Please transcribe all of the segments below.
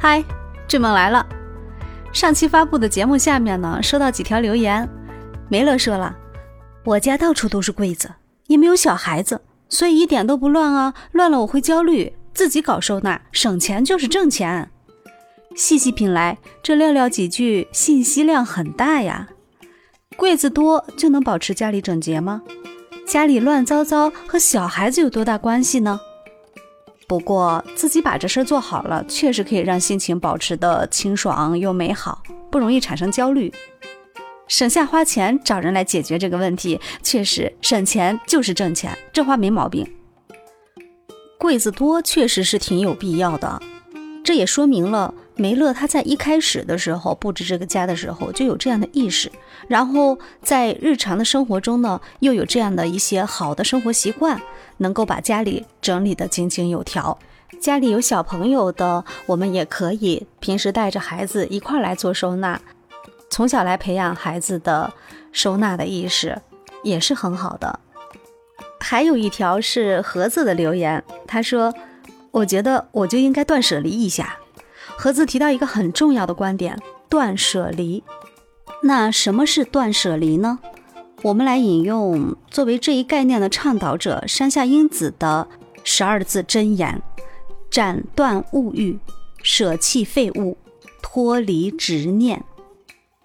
嗨，智梦来了！上期发布的节目下面呢，收到几条留言。梅乐说了，我家到处都是柜子，也没有小孩子，所以一点都不乱啊。乱了我会焦虑，自己搞收纳，省钱就是挣钱。细细品来，这寥寥几句，信息量很大呀。柜子多就能保持家里整洁吗？家里乱糟糟和小孩子有多大关系呢？不过自己把这事做好了，确实可以让心情保持的清爽又美好，不容易产生焦虑。省下花钱找人来解决这个问题，确实省钱就是挣钱，这话没毛病。柜子多确实是挺有必要的，这也说明了梅乐他在一开始的时候布置这个家的时候就有这样的意识，然后在日常的生活中呢又有这样的一些好的生活习惯。能够把家里整理得井井有条，家里有小朋友的，我们也可以平时带着孩子一块来做收纳，从小来培养孩子的收纳的意识，也是很好的。还有一条是盒子的留言，他说：“我觉得我就应该断舍离一下。”盒子提到一个很重要的观点：断舍离。那什么是断舍离呢？我们来引用作为这一概念的倡导者山下英子的十二字真言：斩断物欲，舍弃废物，脱离执念。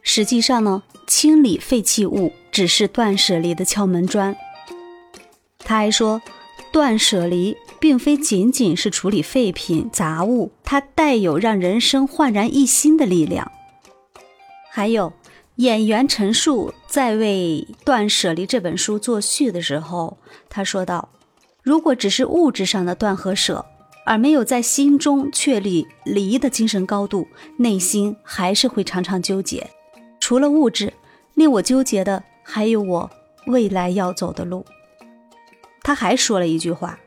实际上呢，清理废弃物只是断舍离的敲门砖。他还说，断舍离并非仅仅是处理废品杂物，它带有让人生焕然一新的力量。还有。演员陈述在为《断舍离》这本书作序的时候，他说道：“如果只是物质上的断和舍，而没有在心中确立离的精神高度，内心还是会常常纠结。除了物质，令我纠结的还有我未来要走的路。”他还说了一句话：“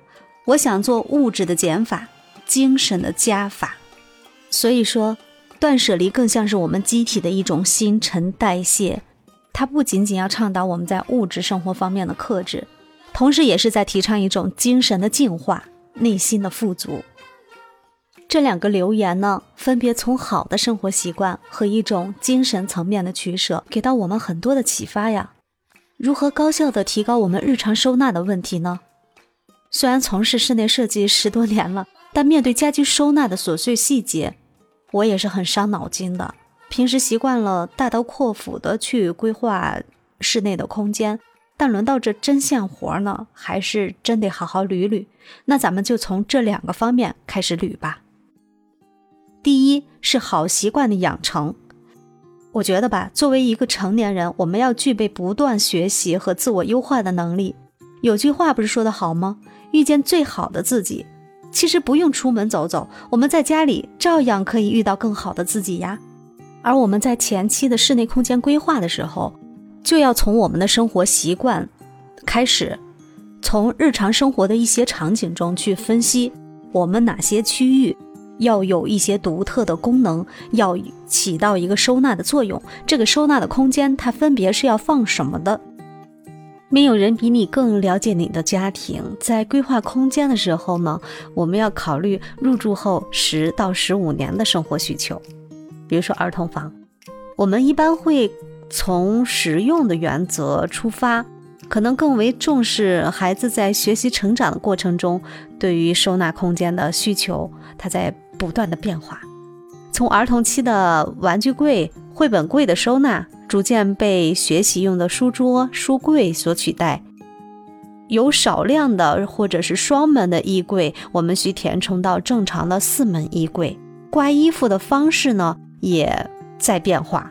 我想做物质的减法，精神的加法。”所以说。断舍离更像是我们机体的一种新陈代谢，它不仅仅要倡导我们在物质生活方面的克制，同时也是在提倡一种精神的净化、内心的富足。这两个留言呢，分别从好的生活习惯和一种精神层面的取舍，给到我们很多的启发呀。如何高效的提高我们日常收纳的问题呢？虽然从事室内设计十多年了，但面对家居收纳的琐碎细节。我也是很伤脑筋的。平时习惯了大刀阔斧的去规划室内的空间，但轮到这针线活呢，还是真得好好捋捋。那咱们就从这两个方面开始捋吧。第一是好习惯的养成。我觉得吧，作为一个成年人，我们要具备不断学习和自我优化的能力。有句话不是说的好吗？遇见最好的自己。其实不用出门走走，我们在家里照样可以遇到更好的自己呀。而我们在前期的室内空间规划的时候，就要从我们的生活习惯开始，从日常生活的一些场景中去分析，我们哪些区域要有一些独特的功能，要起到一个收纳的作用。这个收纳的空间，它分别是要放什么的？没有人比你更了解你的家庭。在规划空间的时候呢，我们要考虑入住后十到十五年的生活需求。比如说儿童房，我们一般会从实用的原则出发，可能更为重视孩子在学习成长的过程中对于收纳空间的需求，它在不断的变化。从儿童期的玩具柜、绘本柜的收纳。逐渐被学习用的书桌、书柜所取代，有少量的或者是双门的衣柜，我们需填充到正常的四门衣柜。挂衣服的方式呢，也在变化。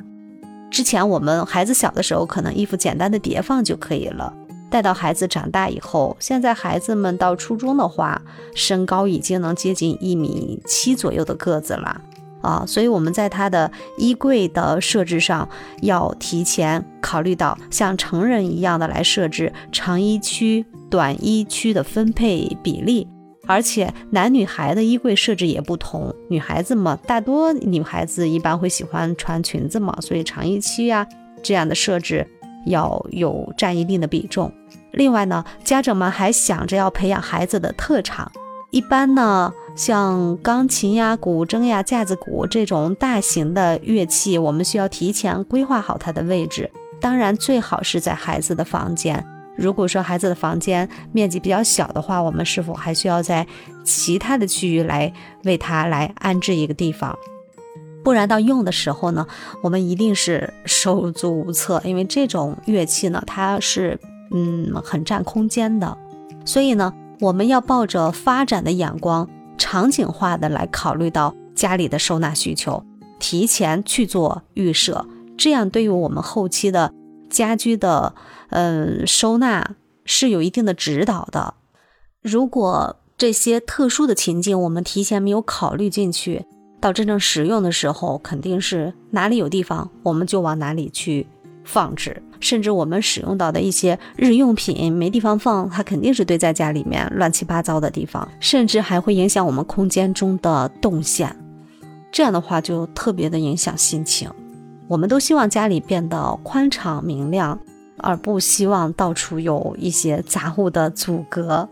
之前我们孩子小的时候，可能衣服简单的叠放就可以了。带到孩子长大以后，现在孩子们到初中的话，身高已经能接近一米七左右的个子了。啊，所以我们在他的衣柜的设置上，要提前考虑到像成人一样的来设置长衣区、短衣区的分配比例，而且男女孩的衣柜设置也不同。女孩子嘛，大多女孩子一般会喜欢穿裙子嘛，所以长衣区呀这样的设置要有占一定的比重。另外呢，家长们还想着要培养孩子的特长，一般呢。像钢琴呀、古筝呀、架子鼓这种大型的乐器，我们需要提前规划好它的位置。当然，最好是在孩子的房间。如果说孩子的房间面积比较小的话，我们是否还需要在其他的区域来为他来安置一个地方？不然到用的时候呢，我们一定是手足无措，因为这种乐器呢，它是嗯很占空间的。所以呢，我们要抱着发展的眼光，场景化的来考虑到家里的收纳需求，提前去做预设，这样对于我们后期的家居的。嗯，收纳是有一定的指导的。如果这些特殊的情境我们提前没有考虑进去，到真正使用的时候，肯定是哪里有地方我们就往哪里去放置。甚至我们使用到的一些日用品没地方放，它肯定是堆在家里面乱七八糟的地方，甚至还会影响我们空间中的动线。这样的话就特别的影响心情。我们都希望家里变得宽敞明亮。而不希望到处有一些杂物的阻隔。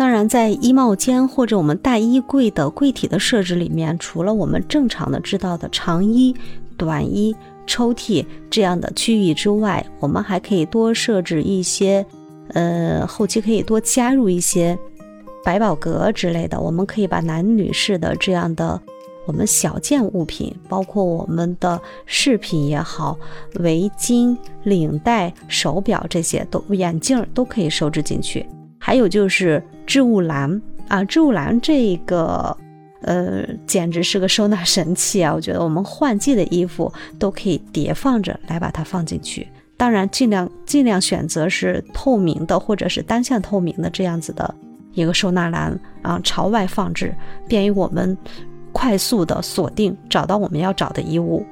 当然，在衣帽间或者我们大衣柜的柜体的设置里面，除了我们正常的知道的长衣、短衣、抽屉这样的区域之外，我们还可以多设置一些，呃，后期可以多加入一些百宝格之类的。我们可以把男女士的这样的。我们小件物品，包括我们的饰品也好，围巾、领带、手表这些，都眼镜都可以收置进去。还有就是置物篮啊，置物篮这个，呃，简直是个收纳神器啊！我觉得我们换季的衣服都可以叠放着来把它放进去。当然，尽量尽量选择是透明的或者是单向透明的这样子的一个收纳篮啊，朝外放置，便于我们。快速的锁定，找到我们要找的衣物，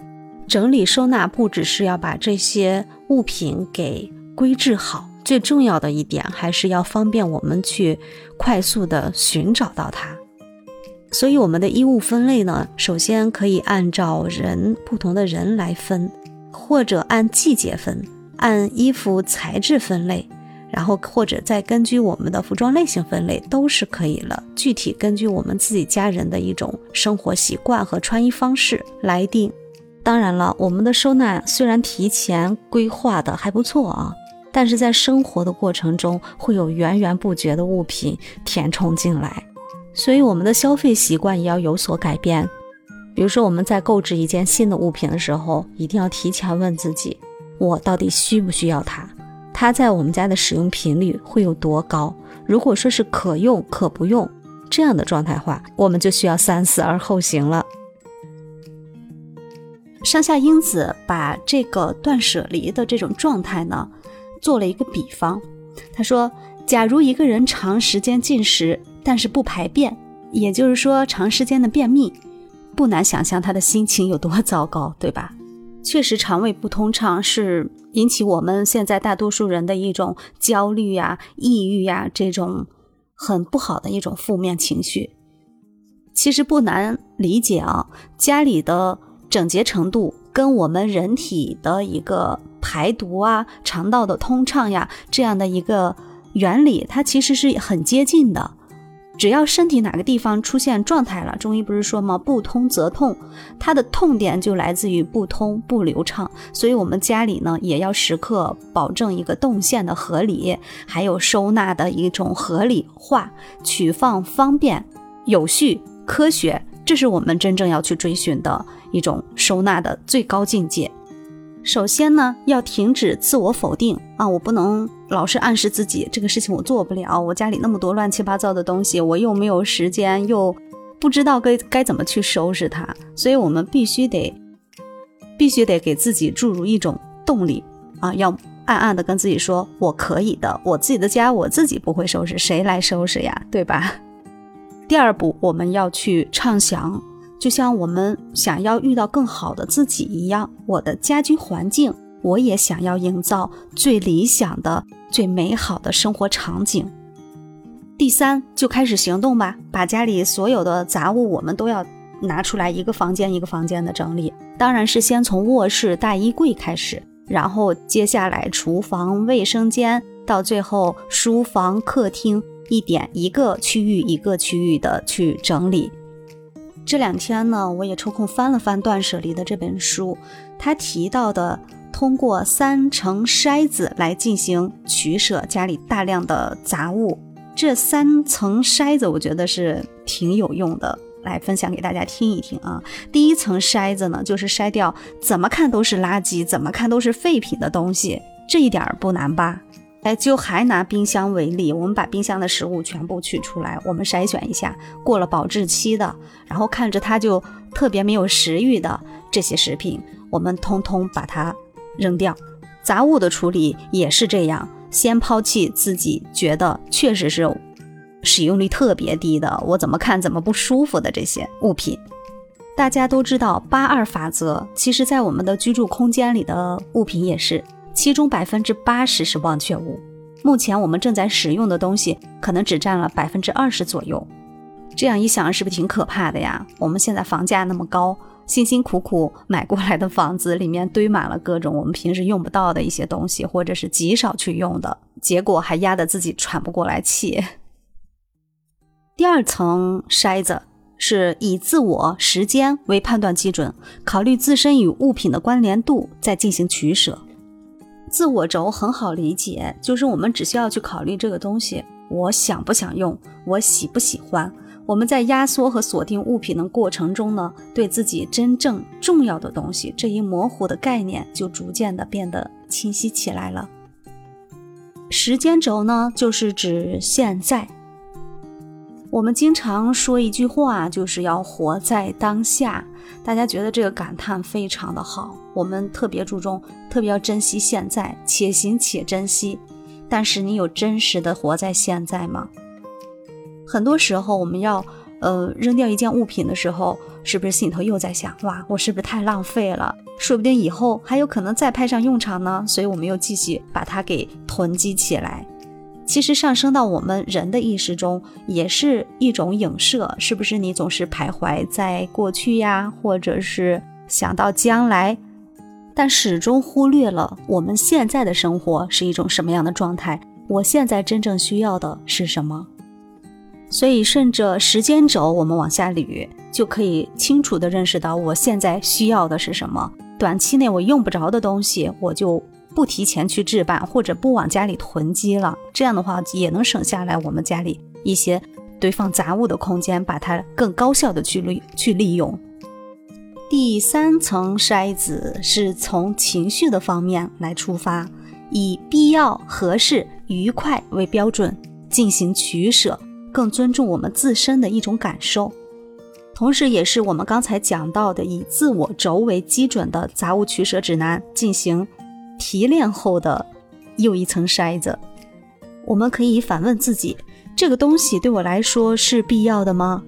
整理收纳不只是要把这些物品给归置好，最重要的一点还是要方便我们去快速的寻找到它。所以我们的衣物分类呢，首先可以按照人不同的人来分，或者按季节分，按衣服材质分类。然后或者再根据我们的服装类型分类都是可以了。具体根据我们自己家人的一种生活习惯和穿衣方式来定。当然了，我们的收纳虽然提前规划的还不错啊，但是在生活的过程中会有源源不绝的物品填充进来，所以我们的消费习惯也要有所改变。比如说我们在购置一件新的物品的时候，一定要提前问自己：我到底需不需要它？它在我们家的使用频率会有多高？如果说是可用可不用这样的状态话，我们就需要三思而后行了。上下英子把这个断舍离的这种状态呢，做了一个比方。他说，假如一个人长时间进食，但是不排便，也就是说长时间的便秘，不难想象他的心情有多糟糕，对吧？确实，肠胃不通畅是引起我们现在大多数人的一种焦虑呀、抑郁呀这种很不好的一种负面情绪。其实不难理解啊，家里的整洁程度跟我们人体的一个排毒啊、肠道的通畅呀这样的一个原理，它其实是很接近的。只要身体哪个地方出现状态了，中医不是说吗？不通则痛，它的痛点就来自于不通不流畅。所以，我们家里呢，也要时刻保证一个动线的合理，还有收纳的一种合理化，取放方便、有序、科学，这是我们真正要去追寻的一种收纳的最高境界。首先呢，要停止自我否定啊！我不能老是暗示自己这个事情我做不了。我家里那么多乱七八糟的东西，我又没有时间，又不知道该该怎么去收拾它。所以，我们必须得，必须得给自己注入一种动力啊！要暗暗的跟自己说，我可以的，我自己的家我自己不会收拾，谁来收拾呀？对吧？第二步，我们要去畅想。就像我们想要遇到更好的自己一样，我的家居环境，我也想要营造最理想的、最美好的生活场景。第三，就开始行动吧，把家里所有的杂物，我们都要拿出来，一个房间一个房间的整理。当然是先从卧室大衣柜开始，然后接下来厨房、卫生间，到最后书房、客厅。一点一个区域一个区域的去整理。这两天呢，我也抽空翻了翻《断舍离》的这本书，他提到的通过三层筛子来进行取舍家里大量的杂物，这三层筛子我觉得是挺有用的。来分享给大家听一听啊！第一层筛子呢，就是筛掉怎么看都是垃圾、怎么看都是废品的东西，这一点儿不难吧？哎，就还拿冰箱为例，我们把冰箱的食物全部取出来，我们筛选一下过了保质期的，然后看着它就特别没有食欲的这些食品，我们通通把它扔掉。杂物的处理也是这样，先抛弃自己觉得确实是。使用率特别低的，我怎么看怎么不舒服的这些物品，大家都知道八二法则。其实，在我们的居住空间里的物品也是，其中百分之八十是忘却物。目前我们正在使用的东西，可能只占了百分之二十左右。这样一想，是不是挺可怕的呀？我们现在房价那么高，辛辛苦苦买过来的房子里面堆满了各种我们平时用不到的一些东西，或者是极少去用的，结果还压得自己喘不过来气。第二层筛子是以自我时间为判断基准，考虑自身与物品的关联度，再进行取舍。自我轴很好理解，就是我们只需要去考虑这个东西，我想不想用，我喜不喜欢。我们在压缩和锁定物品的过程中呢，对自己真正重要的东西这一模糊的概念就逐渐的变得清晰起来了。时间轴呢，就是指现在。我们经常说一句话，就是要活在当下。大家觉得这个感叹非常的好。我们特别注重，特别要珍惜现在，且行且珍惜。但是你有真实的活在现在吗？很多时候，我们要呃扔掉一件物品的时候，是不是心里头又在想，哇，我是不是太浪费了？说不定以后还有可能再派上用场呢。所以我们又继续把它给囤积起来。其实上升到我们人的意识中，也是一种影射，是不是？你总是徘徊在过去呀，或者是想到将来，但始终忽略了我们现在的生活是一种什么样的状态？我现在真正需要的是什么？所以顺着时间轴，我们往下捋，就可以清楚地认识到我现在需要的是什么。短期内我用不着的东西，我就。不提前去置办，或者不往家里囤积了，这样的话也能省下来我们家里一些堆放杂物的空间，把它更高效的去利去利用。第三层筛子是从情绪的方面来出发，以必要、合适、愉快为标准进行取舍，更尊重我们自身的一种感受，同时也是我们刚才讲到的以自我轴为基准的杂物取舍指南进行。提炼后的又一层筛子，我们可以反问自己：这个东西对我来说是必要的吗？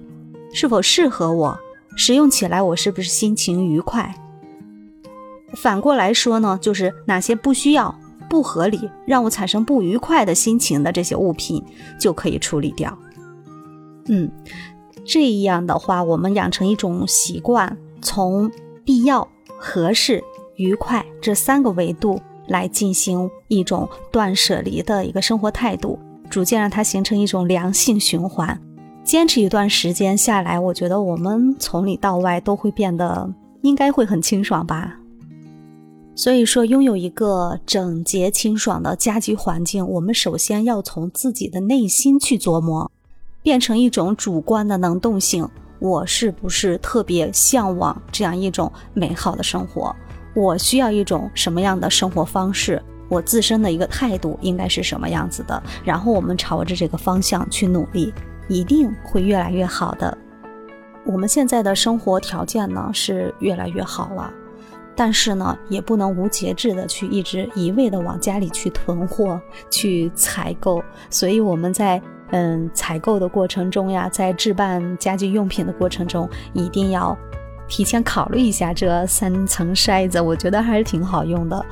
是否适合我？使用起来我是不是心情愉快？反过来说呢，就是哪些不需要、不合理、让我产生不愉快的心情的这些物品就可以处理掉。嗯，这样的话，我们养成一种习惯，从必要、合适。愉快这三个维度来进行一种断舍离的一个生活态度，逐渐让它形成一种良性循环。坚持一段时间下来，我觉得我们从里到外都会变得应该会很清爽吧。所以说，拥有一个整洁清爽的家居环境，我们首先要从自己的内心去琢磨，变成一种主观的能动性。我是不是特别向往这样一种美好的生活？我需要一种什么样的生活方式？我自身的一个态度应该是什么样子的？然后我们朝着这个方向去努力，一定会越来越好的。我们现在的生活条件呢是越来越好了，但是呢也不能无节制的去一直一味的往家里去囤货、去采购。所以我们在嗯采购的过程中呀，在置办家居用品的过程中，一定要。提前考虑一下这三层筛子，我觉得还是挺好用的。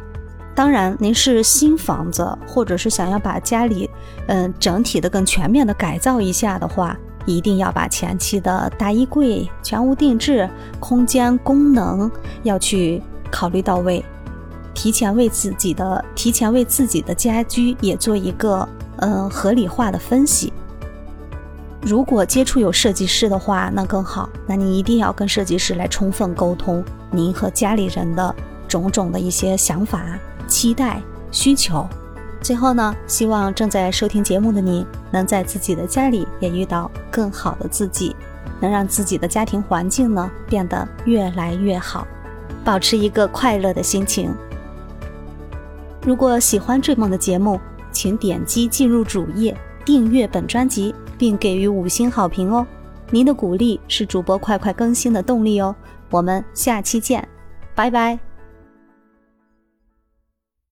当然，您是新房子，或者是想要把家里，嗯，整体的更全面的改造一下的话，一定要把前期的大衣柜全屋定制、空间功能要去考虑到位，提前为自己的提前为自己的家居也做一个嗯合理化的分析。如果接触有设计师的话，那更好。那你一定要跟设计师来充分沟通您和家里人的种种的一些想法、期待、需求。最后呢，希望正在收听节目的你，能在自己的家里也遇到更好的自己，能让自己的家庭环境呢变得越来越好，保持一个快乐的心情。如果喜欢追梦的节目，请点击进入主页订阅本专辑。并给予五星好评哦！您的鼓励是主播快快更新的动力哦。我们下期见，拜拜。